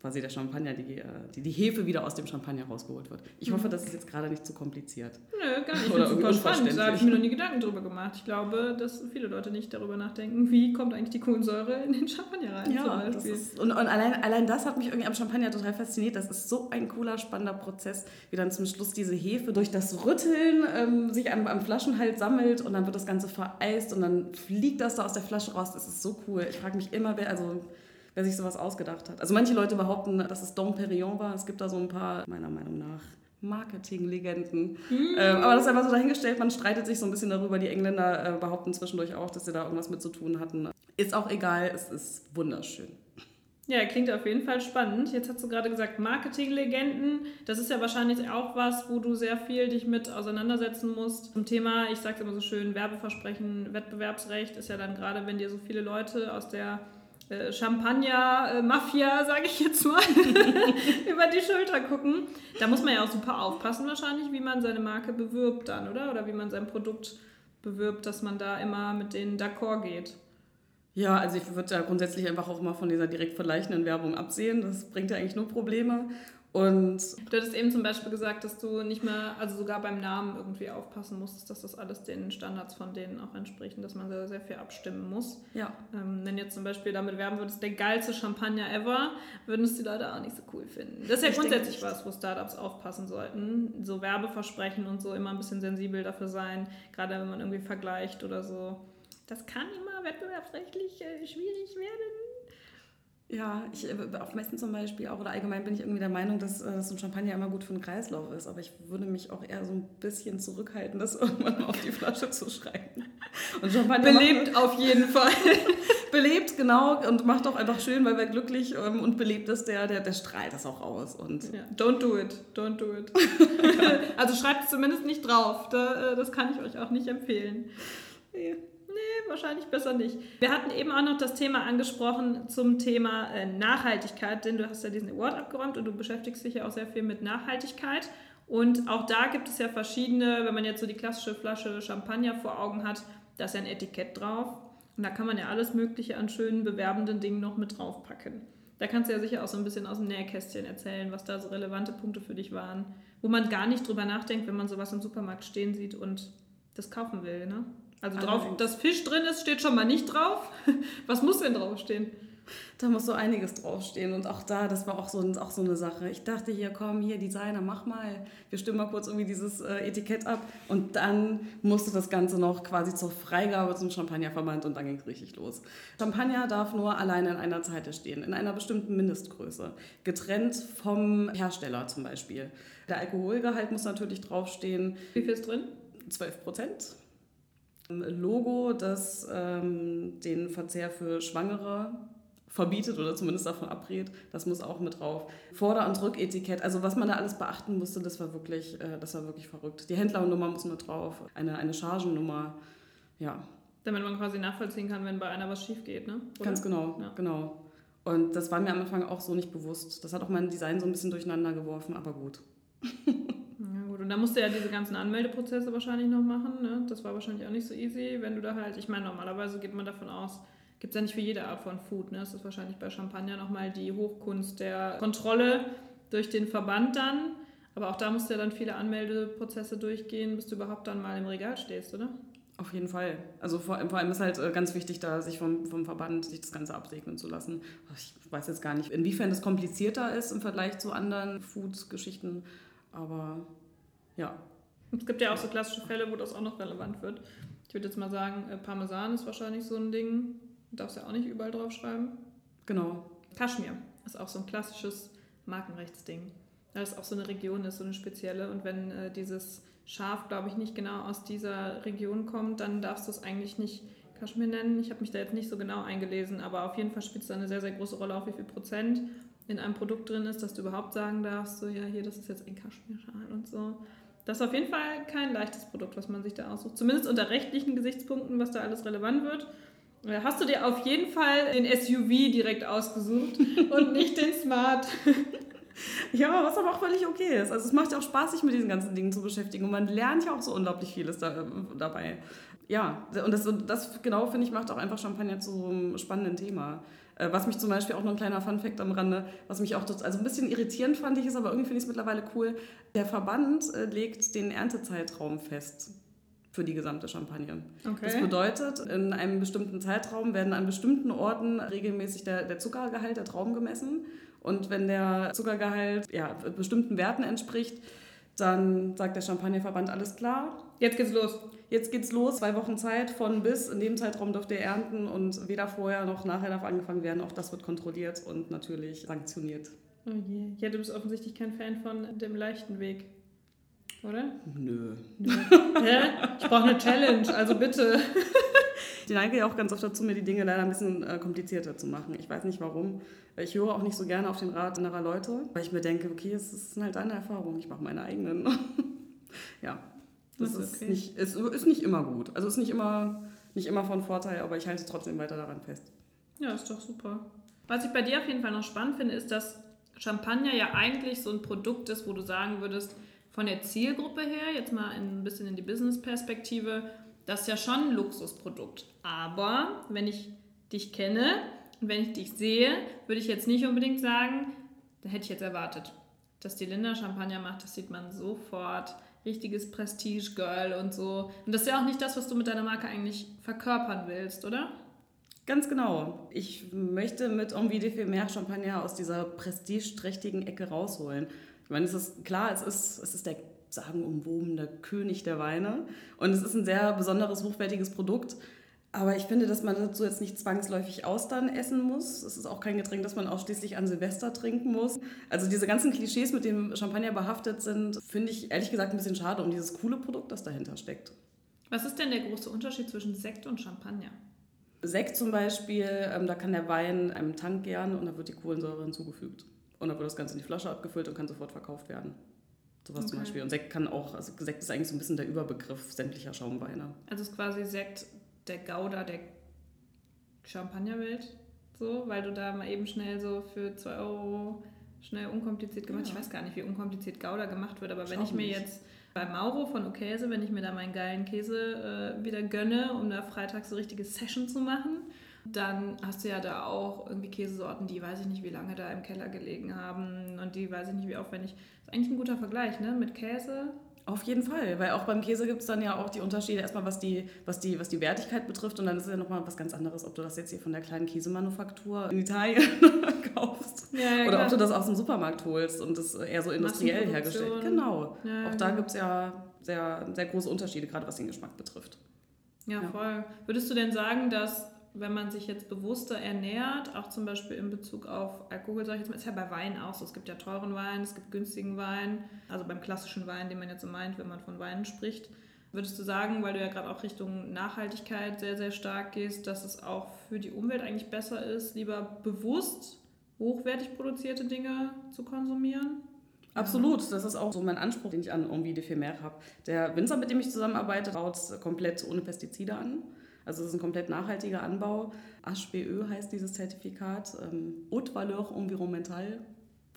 quasi der Champagner, die, äh, die, die Hefe wieder aus dem Champagner rausgeholt wird. Ich hoffe, das ist jetzt gerade nicht zu kompliziert. Nö, gar nicht. Ich finde super spannend. Da habe ich mir noch nie Gedanken drüber gemacht. Ich glaube, dass viele Leute nicht darüber nachdenken, wie kommt eigentlich die Kohlensäure in den Champagner rein. Ja, das ist, und, und allein, allein das hat mich irgendwie am Champagner total fasziniert. Das ist so ein cooler, spannender Prozess, wie dann zum Schluss diese Hefe durch das Rütteln ähm, sich am, am Flaschenhals sammelt und dann wird das Ganze vereist und dann fliegt das da aus der Flasche raus. Das ist so cool. Ich frage mich immer, wer, also wer sich sowas ausgedacht hat. Also manche Leute behaupten, dass es Dom Perignon war. Es gibt da so ein paar, meiner Meinung nach, Marketing-Legenden. Mhm. Ähm, aber das ist einfach so dahingestellt, man streitet sich so ein bisschen darüber. Die Engländer äh, behaupten zwischendurch auch, dass sie da irgendwas mit zu tun hatten. Ist auch egal, es ist wunderschön. Ja, klingt auf jeden Fall spannend. Jetzt hast du gerade gesagt, Marketing-Legenden. Das ist ja wahrscheinlich auch was, wo du sehr viel dich mit auseinandersetzen musst. Zum Thema, ich sage es immer so schön, Werbeversprechen, Wettbewerbsrecht ist ja dann gerade, wenn dir so viele Leute aus der äh, Champagner-Mafia, sage ich jetzt mal, über die Schulter gucken. Da muss man ja auch super aufpassen wahrscheinlich, wie man seine Marke bewirbt dann, oder? Oder wie man sein Produkt bewirbt, dass man da immer mit denen d'accord geht. Ja, also ich würde ja grundsätzlich einfach auch mal von dieser direkt vergleichenden Werbung absehen. Das bringt ja eigentlich nur Probleme. Und du hattest eben zum Beispiel gesagt, dass du nicht mehr, also sogar beim Namen irgendwie aufpassen musstest, dass das alles den Standards von denen auch entspricht und dass man sehr, sehr viel abstimmen muss. Ja. Ähm, wenn jetzt zum Beispiel damit werben würdest, der geilste Champagner ever, würden es die Leute auch nicht so cool finden. Das ist ja ich grundsätzlich was, wo Startups aufpassen sollten. So Werbeversprechen und so immer ein bisschen sensibel dafür sein, gerade wenn man irgendwie vergleicht oder so. Das kann immer wettbewerbsrechtlich äh, schwierig werden. Ja, ich, äh, auf Messen zum Beispiel auch oder allgemein bin ich irgendwie der Meinung, dass, äh, dass so ein Champagner immer gut für den Kreislauf ist. Aber ich würde mich auch eher so ein bisschen zurückhalten, das irgendwann mal auf die Flasche zu schreiben. Und Champagner belebt macht, auf jeden Fall. belebt, genau, und macht auch einfach schön, weil wer glücklich ähm, und belebt ist, der, der, der strahlt das auch aus. Und ja. Don't do it, don't do it. also schreibt es zumindest nicht drauf. Da, das kann ich euch auch nicht empfehlen. Nee, wahrscheinlich besser nicht. Wir hatten eben auch noch das Thema angesprochen zum Thema äh, Nachhaltigkeit, denn du hast ja diesen Award abgeräumt und du beschäftigst dich ja auch sehr viel mit Nachhaltigkeit. Und auch da gibt es ja verschiedene, wenn man jetzt so die klassische Flasche Champagner vor Augen hat, da ist ja ein Etikett drauf. Und da kann man ja alles Mögliche an schönen, bewerbenden Dingen noch mit draufpacken. Da kannst du ja sicher auch so ein bisschen aus dem Nähkästchen erzählen, was da so relevante Punkte für dich waren, wo man gar nicht drüber nachdenkt, wenn man sowas im Supermarkt stehen sieht und das kaufen will. Ne? Also drauf, dass Fisch drin ist, steht schon mal nicht drauf. Was muss denn draufstehen? Da muss so einiges draufstehen. Und auch da, das war auch so, auch so eine Sache. Ich dachte, hier, komm, hier, Designer, mach mal. Wir stimmen mal kurz irgendwie dieses äh, Etikett ab. Und dann musste das Ganze noch quasi zur Freigabe zum Champagnerverband und dann ging es richtig los. Champagner darf nur alleine in einer Zeite stehen, in einer bestimmten Mindestgröße. Getrennt vom Hersteller zum Beispiel. Der Alkoholgehalt muss natürlich draufstehen. Wie viel ist drin? 12 Prozent. Logo, das ähm, den Verzehr für Schwangere verbietet oder zumindest davon abrät, das muss auch mit drauf. Vorder- und Rücketikett, also was man da alles beachten musste, das war wirklich, äh, das war wirklich verrückt. Die Händlernummer muss mit drauf, eine, eine Chargennummer, ja. Damit man quasi nachvollziehen kann, wenn bei einer was schief geht, ne? Oder? Ganz genau, ja. genau. Und das war mir am Anfang auch so nicht bewusst. Das hat auch mein Design so ein bisschen durcheinander geworfen, aber gut. Und da musst du ja diese ganzen Anmeldeprozesse wahrscheinlich noch machen. Ne? Das war wahrscheinlich auch nicht so easy, wenn du da halt, ich meine, normalerweise geht man davon aus, gibt es ja nicht für jede Art von Food. Ne? Das ist wahrscheinlich bei Champagner nochmal die Hochkunst der Kontrolle durch den Verband dann. Aber auch da musst du ja dann viele Anmeldeprozesse durchgehen, bis du überhaupt dann mal im Regal stehst, oder? Auf jeden Fall. Also vor, vor, allem ist halt äh, ganz wichtig, da sich vom, vom Verband sich das Ganze absegnen zu lassen. Ich weiß jetzt gar nicht, inwiefern das komplizierter ist im Vergleich zu anderen Food-Geschichten, aber ja. Es gibt ja auch so klassische Fälle, wo das auch noch relevant wird. Ich würde jetzt mal sagen, äh, Parmesan ist wahrscheinlich so ein Ding. Du darfst ja auch nicht überall drauf schreiben. Genau. Kaschmir ist auch so ein klassisches Markenrechtsding. Weil es auch so eine Region ist, so eine spezielle. Und wenn äh, dieses Schaf, glaube ich, nicht genau aus dieser Region kommt, dann darfst du es eigentlich nicht Kaschmir nennen. Ich habe mich da jetzt nicht so genau eingelesen, aber auf jeden Fall spielt es da eine sehr, sehr große Rolle, auf wie viel Prozent in einem Produkt drin ist, dass du überhaupt sagen darfst, so ja, hier, das ist jetzt ein Kaschmirschal und so. Das ist auf jeden Fall kein leichtes Produkt, was man sich da aussucht. Zumindest unter rechtlichen Gesichtspunkten, was da alles relevant wird. Äh, hast du dir auf jeden Fall den SUV direkt ausgesucht und nicht den Smart? Ja, was aber auch völlig okay ist. Also es macht ja auch Spaß, sich mit diesen ganzen Dingen zu beschäftigen und man lernt ja auch so unglaublich vieles da, dabei. Ja, und das, das genau, finde ich, macht auch einfach Champagner zu so einem spannenden Thema. Äh, was mich zum Beispiel auch noch ein kleiner Funfact am Rande, was mich auch also ein bisschen irritierend fand ich es, aber irgendwie finde ich es mittlerweile cool. Der Verband äh, legt den Erntezeitraum fest für die gesamte Champagne. Okay. Das bedeutet, in einem bestimmten Zeitraum werden an bestimmten Orten regelmäßig der, der Zuckergehalt der Trauben gemessen. Und wenn der Zuckergehalt ja, bestimmten Werten entspricht, dann sagt der Champagnerverband alles klar. Jetzt geht's los. Jetzt geht's los, zwei Wochen Zeit von bis. In dem Zeitraum dürft ihr ernten und weder vorher noch nachher darf angefangen werden. Auch das wird kontrolliert und natürlich sanktioniert. Oh je. Ja, du bist offensichtlich kein Fan von dem leichten Weg. Oder? Nö. Nö. Hä? Ich brauche eine Challenge, also bitte. Ich neige ja auch ganz oft dazu, mir die Dinge leider ein bisschen äh, komplizierter zu machen. Ich weiß nicht warum. Ich höre auch nicht so gerne auf den Rat anderer Leute, weil ich mir denke, okay, es ist halt deine Erfahrung, ich mache meine eigenen. ja, das, das ist, okay. nicht, ist, ist nicht immer gut. Also ist nicht immer, nicht immer von Vorteil, aber ich halte trotzdem weiter daran fest. Ja, ist doch super. Was ich bei dir auf jeden Fall noch spannend finde, ist, dass Champagner ja eigentlich so ein Produkt ist, wo du sagen würdest, von der Zielgruppe her, jetzt mal ein bisschen in die Business-Perspektive, das ist ja schon ein Luxusprodukt. Aber wenn ich dich kenne und wenn ich dich sehe, würde ich jetzt nicht unbedingt sagen, da hätte ich jetzt erwartet, dass die Linda Champagner macht, das sieht man sofort. Richtiges Prestige-Girl und so. Und das ist ja auch nicht das, was du mit deiner Marke eigentlich verkörpern willst, oder? Ganz genau. Ich möchte mit Envie de mehr Champagner aus dieser prestigeträchtigen Ecke rausholen. Ich meine, es ist klar, es ist, es ist der sagenumwobene König der Weine und es ist ein sehr besonderes, hochwertiges Produkt. Aber ich finde, dass man dazu jetzt nicht zwangsläufig Austern essen muss. Es ist auch kein Getränk, das man ausschließlich an Silvester trinken muss. Also diese ganzen Klischees, mit dem Champagner behaftet sind, finde ich ehrlich gesagt ein bisschen schade um dieses coole Produkt, das dahinter steckt. Was ist denn der große Unterschied zwischen Sekt und Champagner? Sekt zum Beispiel, ähm, da kann der Wein einem Tank gern und da wird die Kohlensäure hinzugefügt. Und dann wird das Ganze in die Flasche abgefüllt und kann sofort verkauft werden. Sowas okay. zum Beispiel. Und Sekt kann auch, also Sekt ist eigentlich so ein bisschen der Überbegriff sämtlicher Schaumweine. Also ist quasi Sekt der Gouda der Champagnerwelt, so, weil du da mal eben schnell so für 2 Euro schnell unkompliziert gemacht. Ja. Ich weiß gar nicht, wie unkompliziert Gouda gemacht wird, aber ich wenn ich mir nicht. jetzt bei Mauro von Okäse, wenn ich mir da meinen geilen Käse äh, wieder gönne, um da freitags so richtige Session zu machen, dann hast du ja da auch irgendwie Käsesorten, die weiß ich nicht, wie lange da im Keller gelegen haben und die weiß ich nicht, wie aufwendig. Das ist eigentlich ein guter Vergleich, ne? Mit Käse, auf jeden Fall, weil auch beim Käse gibt es dann ja auch die Unterschiede erstmal, was die, was, die, was die Wertigkeit betrifft und dann ist es ja nochmal was ganz anderes, ob du das jetzt hier von der kleinen Käsemanufaktur in Italien kaufst ja, ja, oder ob du das aus dem Supermarkt holst und das eher so industriell hergestellt. Genau. Ja, auch da gibt es ja sehr, sehr große Unterschiede, gerade was den Geschmack betrifft. Ja, voll. Würdest du denn sagen, dass wenn man sich jetzt bewusster ernährt, auch zum Beispiel in Bezug auf Alkohol, sage ich jetzt mal, ist ja bei Wein auch so. Es gibt ja teuren Wein, es gibt günstigen Wein, also beim klassischen Wein, den man jetzt so meint, wenn man von Weinen spricht. Würdest du sagen, weil du ja gerade auch Richtung Nachhaltigkeit sehr, sehr stark gehst, dass es auch für die Umwelt eigentlich besser ist, lieber bewusst hochwertig produzierte Dinge zu konsumieren? Absolut, das ist auch so mein Anspruch, den ich an irgendwie de Mer habe. Der Winzer, mit dem ich zusammenarbeite, baut komplett ohne Pestizide an. Also es ist ein komplett nachhaltiger Anbau. HBÖ heißt dieses Zertifikat. Ähm, Haute Valeur Environnementale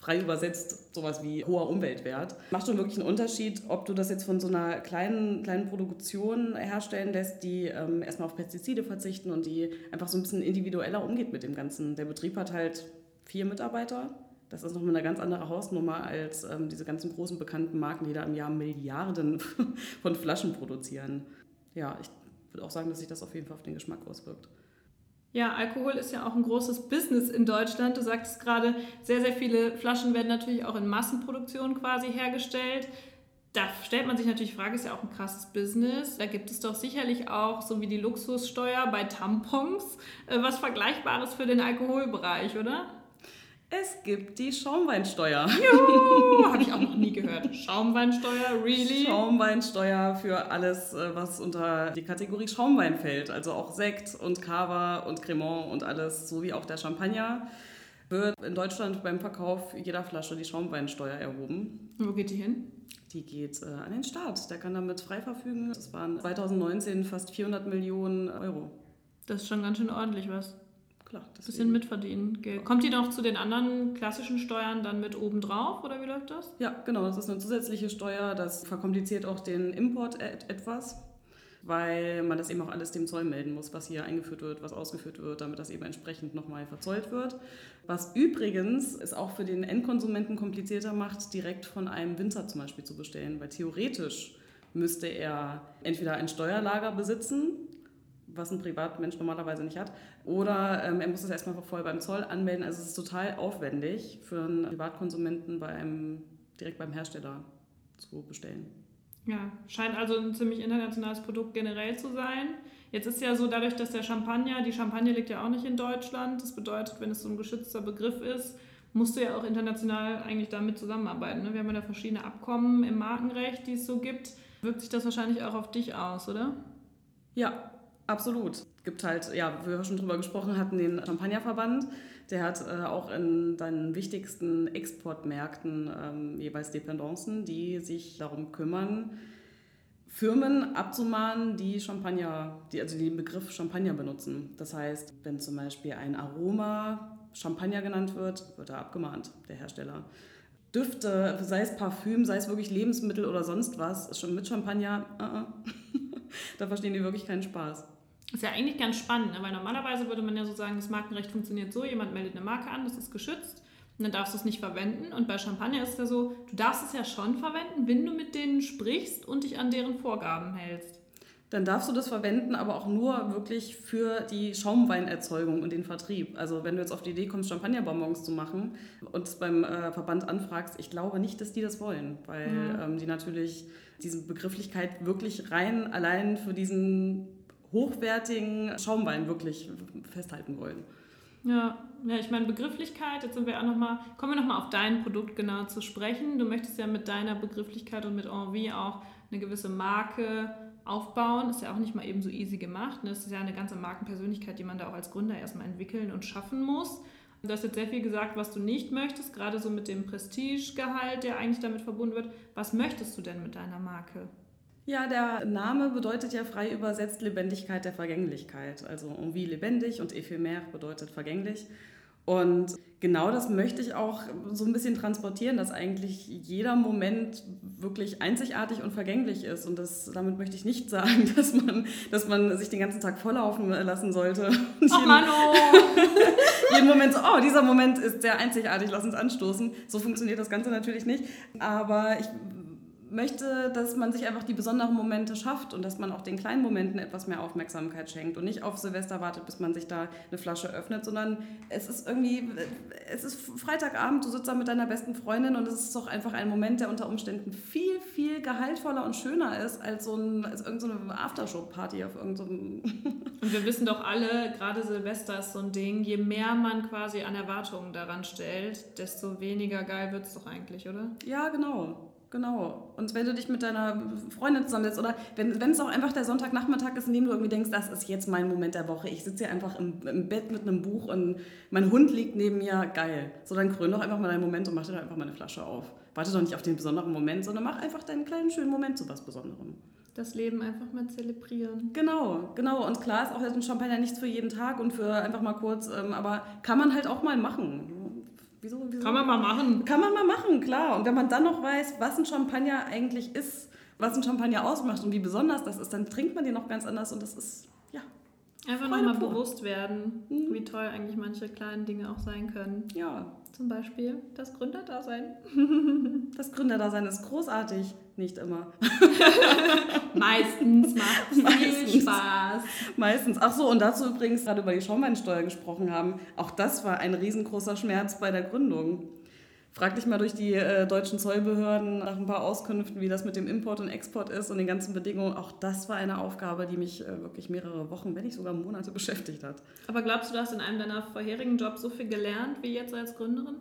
frei übersetzt sowas wie hoher Umweltwert. Macht schon wirklich einen Unterschied, ob du das jetzt von so einer kleinen, kleinen Produktion herstellen lässt, die ähm, erstmal auf Pestizide verzichten und die einfach so ein bisschen individueller umgeht mit dem Ganzen. Der Betrieb hat halt vier Mitarbeiter. Das ist nochmal eine ganz andere Hausnummer als ähm, diese ganzen großen bekannten Marken, die da im Jahr Milliarden von Flaschen produzieren. Ja, ich würde auch sagen, dass sich das auf jeden Fall auf den Geschmack auswirkt. Ja, Alkohol ist ja auch ein großes Business in Deutschland. Du sagtest gerade, sehr, sehr viele Flaschen werden natürlich auch in Massenproduktion quasi hergestellt. Da stellt man sich natürlich die Frage, ist ja auch ein krasses Business. Da gibt es doch sicherlich auch, so wie die Luxussteuer bei Tampons, äh, was Vergleichbares für den Alkoholbereich, oder? Es gibt die Schaumweinsteuer. Juhu, habe ich auch noch nie gehört. Schaumweinsteuer, really? Schaumweinsteuer für alles, äh, was unter die Kategorie Schaumwein fällt. Also auch Sekt und Cava und Cremant und alles, sowie auch der Champagner, wird in Deutschland beim Verkauf jeder Flasche die Schaumweinsteuer erhoben. Wo geht die hin? Die geht äh, an den Staat. Der kann damit frei verfügen. Das waren 2019 fast 400 Millionen Euro. Das ist schon ganz schön ordentlich was klar. Ein bisschen mitverdienen. Geld. Kommt die noch zu den anderen klassischen Steuern dann mit oben drauf oder wie läuft das? Ja, genau. Das ist eine zusätzliche Steuer. Das verkompliziert auch den Import et etwas, weil man das eben auch alles dem Zoll melden muss, was hier eingeführt wird, was ausgeführt wird, damit das eben entsprechend nochmal verzollt wird. Was übrigens es auch für den Endkonsumenten komplizierter macht, direkt von einem Winzer zum Beispiel zu bestellen, weil theoretisch müsste er entweder ein Steuerlager besitzen, was ein Privatmensch normalerweise nicht hat. Oder ähm, er muss es erstmal vorher beim Zoll anmelden. Also es ist total aufwendig für einen Privatkonsumenten bei einem, direkt beim Hersteller zu bestellen. Ja, scheint also ein ziemlich internationales Produkt generell zu sein. Jetzt ist ja so, dadurch, dass der Champagner, die Champagne liegt ja auch nicht in Deutschland. Das bedeutet, wenn es so ein geschützter Begriff ist, musst du ja auch international eigentlich damit zusammenarbeiten. Ne? Wir haben ja da verschiedene Abkommen im Markenrecht, die es so gibt. Wirkt sich das wahrscheinlich auch auf dich aus, oder? Ja, Absolut. Gibt halt, ja, wir schon drüber gesprochen hatten, den Champagnerverband. Der hat äh, auch in seinen wichtigsten Exportmärkten ähm, jeweils Dependancen, die sich darum kümmern, Firmen abzumahnen, die Champagner, die also den Begriff Champagner benutzen. Das heißt, wenn zum Beispiel ein Aroma Champagner genannt wird, wird er abgemahnt, der Hersteller. Düfte, sei es Parfüm, sei es wirklich Lebensmittel oder sonst was, schon mit Champagner, uh -uh. da verstehen die wirklich keinen Spaß. Ist ja eigentlich ganz spannend, ne? weil normalerweise würde man ja so sagen, das Markenrecht funktioniert so, jemand meldet eine Marke an, das ist geschützt und dann darfst du es nicht verwenden. Und bei Champagner ist es ja so, du darfst es ja schon verwenden, wenn du mit denen sprichst und dich an deren Vorgaben hältst. Dann darfst du das verwenden, aber auch nur wirklich für die Schaumweinerzeugung und den Vertrieb. Also wenn du jetzt auf die Idee kommst, Champagnerbonbons zu machen und es beim äh, Verband anfragst, ich glaube nicht, dass die das wollen, weil ja. ähm, die natürlich diese Begrifflichkeit wirklich rein allein für diesen hochwertigen Schaumwein wirklich festhalten wollen. Ja, ja, ich meine Begrifflichkeit, jetzt sind wir auch noch mal, kommen wir nochmal auf dein Produkt genau zu sprechen. Du möchtest ja mit deiner Begrifflichkeit und mit Envie auch eine gewisse Marke aufbauen. Ist ja auch nicht mal eben so easy gemacht. Ne? Es ist ja eine ganze Markenpersönlichkeit, die man da auch als Gründer erstmal entwickeln und schaffen muss. Du hast jetzt sehr viel gesagt, was du nicht möchtest, gerade so mit dem Prestigegehalt, der eigentlich damit verbunden wird. Was möchtest du denn mit deiner Marke? Ja, der Name bedeutet ja frei übersetzt Lebendigkeit der Vergänglichkeit. Also wie lebendig und ephemer bedeutet vergänglich. Und genau das möchte ich auch so ein bisschen transportieren, dass eigentlich jeder Moment wirklich einzigartig und vergänglich ist. Und das, damit möchte ich nicht sagen, dass man, dass man sich den ganzen Tag volllaufen lassen sollte. Oh Mann, oh. jeden Moment so, oh, dieser Moment ist sehr einzigartig, lass uns anstoßen. So funktioniert das Ganze natürlich nicht. Aber ich möchte, dass man sich einfach die besonderen Momente schafft und dass man auch den kleinen Momenten etwas mehr Aufmerksamkeit schenkt und nicht auf Silvester wartet, bis man sich da eine Flasche öffnet, sondern es ist irgendwie, es ist Freitagabend, du sitzt da mit deiner besten Freundin und es ist doch einfach ein Moment, der unter Umständen viel, viel gehaltvoller und schöner ist als so ein, als irgendeine so Aftershow-Party auf irgendeinem. So und wir wissen doch alle, gerade Silvester ist so ein Ding, je mehr man quasi an Erwartungen daran stellt, desto weniger geil wird es doch eigentlich, oder? Ja, genau. Genau. Und wenn du dich mit deiner Freundin zusammensetzt oder wenn, es auch einfach der Sonntagnachmittag ist, in dem du irgendwie denkst, das ist jetzt mein Moment der Woche. Ich sitze hier einfach im, im, Bett mit einem Buch und mein Hund liegt neben mir, geil. So, dann krön doch einfach mal deinen Moment und mach dir einfach mal eine Flasche auf. Warte doch nicht auf den besonderen Moment, sondern mach einfach deinen kleinen schönen Moment zu was Besonderem. Das Leben einfach mal zelebrieren. Genau, genau. Und klar ist auch ein Champagner nichts für jeden Tag und für einfach mal kurz, ähm, aber kann man halt auch mal machen. Wieso, wieso? Kann man mal machen. Kann man mal machen, klar. Und wenn man dann noch weiß, was ein Champagner eigentlich ist, was ein Champagner ausmacht und wie besonders das ist, dann trinkt man den noch ganz anders und das ist, ja. Einfach nochmal bewusst werden, mhm. wie toll eigentlich manche kleinen Dinge auch sein können. Ja. Zum Beispiel das Gründerdasein. Das Gründerdasein ist großartig. Nicht immer. Meistens macht es viel Spaß. Meistens. Ach so, und dazu übrigens gerade über die Schaumweinsteuer gesprochen haben. Auch das war ein riesengroßer Schmerz bei der Gründung. Frag dich mal durch die äh, deutschen Zollbehörden nach ein paar Auskünften, wie das mit dem Import und Export ist und den ganzen Bedingungen. Auch das war eine Aufgabe, die mich äh, wirklich mehrere Wochen, wenn nicht sogar Monate beschäftigt hat. Aber glaubst du, du hast in einem deiner vorherigen Jobs so viel gelernt wie jetzt als Gründerin?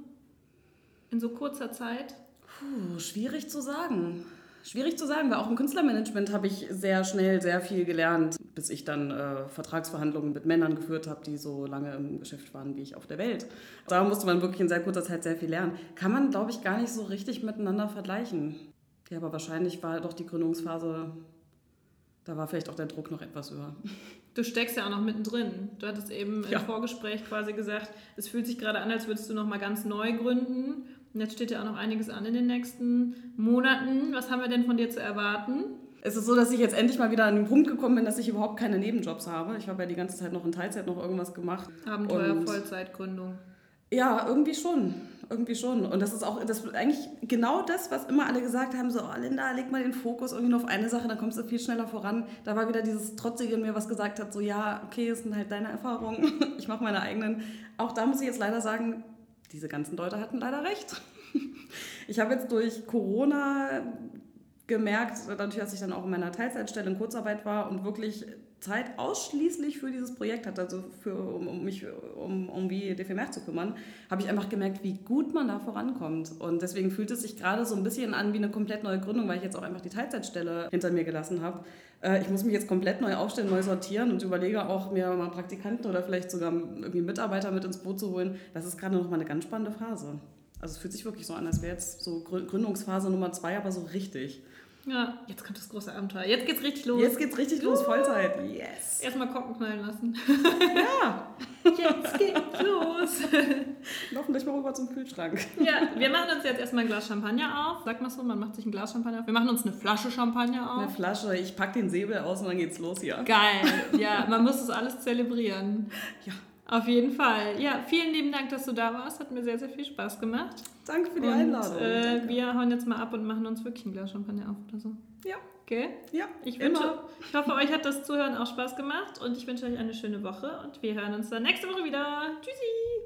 In so kurzer Zeit? Puh, schwierig zu sagen. Schwierig zu sagen, weil auch im Künstlermanagement habe ich sehr schnell sehr viel gelernt, bis ich dann äh, Vertragsverhandlungen mit Männern geführt habe, die so lange im Geschäft waren wie ich auf der Welt. Da musste man wirklich in sehr kurzer Zeit sehr viel lernen. Kann man, glaube ich, gar nicht so richtig miteinander vergleichen. Ja, aber wahrscheinlich war doch die Gründungsphase, da war vielleicht auch der Druck noch etwas höher. Du steckst ja auch noch mittendrin. Du hattest eben ja. im Vorgespräch quasi gesagt, es fühlt sich gerade an, als würdest du noch mal ganz neu gründen. Und jetzt steht ja auch noch einiges an in den nächsten Monaten. Was haben wir denn von dir zu erwarten? Es ist so, dass ich jetzt endlich mal wieder an den Punkt gekommen bin, dass ich überhaupt keine Nebenjobs habe. Ich habe ja die ganze Zeit noch in Teilzeit noch irgendwas gemacht. Abenteuer, und Vollzeitgründung. Ja, irgendwie schon. Irgendwie schon. Und das ist auch das ist eigentlich genau das, was immer alle gesagt haben: so, oh Linda, leg mal den Fokus irgendwie nur auf eine Sache, dann kommst du viel schneller voran. Da war wieder dieses Trotzige in mir, was gesagt hat: so, ja, okay, es sind halt deine Erfahrungen, ich mache meine eigenen. Auch da muss ich jetzt leider sagen, diese ganzen Leute hatten leider recht. Ich habe jetzt durch Corona gemerkt, dadurch, dass ich dann auch in meiner Teilzeitstelle in Kurzarbeit war und wirklich Zeit ausschließlich für dieses Projekt hatte, also für, um, um mich um, um wie DFMR zu kümmern, habe ich einfach gemerkt, wie gut man da vorankommt. Und deswegen fühlt es sich gerade so ein bisschen an wie eine komplett neue Gründung, weil ich jetzt auch einfach die Teilzeitstelle hinter mir gelassen habe. Äh, ich muss mich jetzt komplett neu aufstellen, neu sortieren und überlege auch, mir mal Praktikanten oder vielleicht sogar irgendwie Mitarbeiter mit ins Boot zu holen. Das ist gerade noch mal eine ganz spannende Phase. Also es fühlt sich wirklich so an, als wäre jetzt so Gründungsphase Nummer zwei, aber so richtig. Ja, jetzt kommt das große Abenteuer. Jetzt geht's richtig los. Jetzt geht's richtig los, Vollzeit. Yes. Erstmal Korken knallen lassen. Ja. Jetzt geht's los. Laufen gleich mal rüber zum Kühlschrank. Ja, wir machen uns jetzt erstmal ein Glas Champagner auf. Sag mal so, man macht sich ein Glas Champagner auf. Wir machen uns eine Flasche Champagner auf. Eine Flasche. Ich pack den Säbel aus und dann geht's los hier. Geil. Ja, man muss das alles zelebrieren. Ja. Auf jeden Fall. Ja, vielen lieben Dank, dass du da warst. Hat mir sehr, sehr viel Spaß gemacht. Danke für die und, Einladung. Äh, wir hauen jetzt mal ab und machen uns wirklich ein Glas Champagner auf oder so. Ja. Okay? Ja. Ich, wünsche, ich hoffe, euch hat das Zuhören auch Spaß gemacht und ich wünsche euch eine schöne Woche und wir hören uns dann nächste Woche wieder. Tschüssi!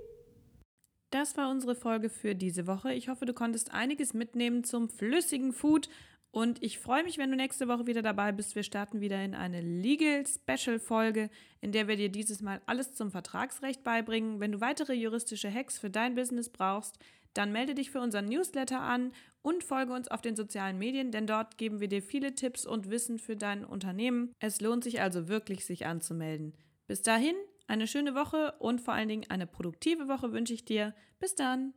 Das war unsere Folge für diese Woche. Ich hoffe, du konntest einiges mitnehmen zum flüssigen Food Und ich freue mich, wenn du nächste Woche wieder dabei bist. Wir starten wieder in eine Legal Special Folge, in der wir dir dieses Mal alles zum Vertragsrecht beibringen. Wenn du weitere juristische Hacks für dein Business brauchst, dann melde dich für unseren Newsletter an und folge uns auf den sozialen Medien, denn dort geben wir dir viele Tipps und Wissen für dein Unternehmen. Es lohnt sich also wirklich, sich anzumelden. Bis dahin, eine schöne Woche und vor allen Dingen eine produktive Woche wünsche ich dir. Bis dann!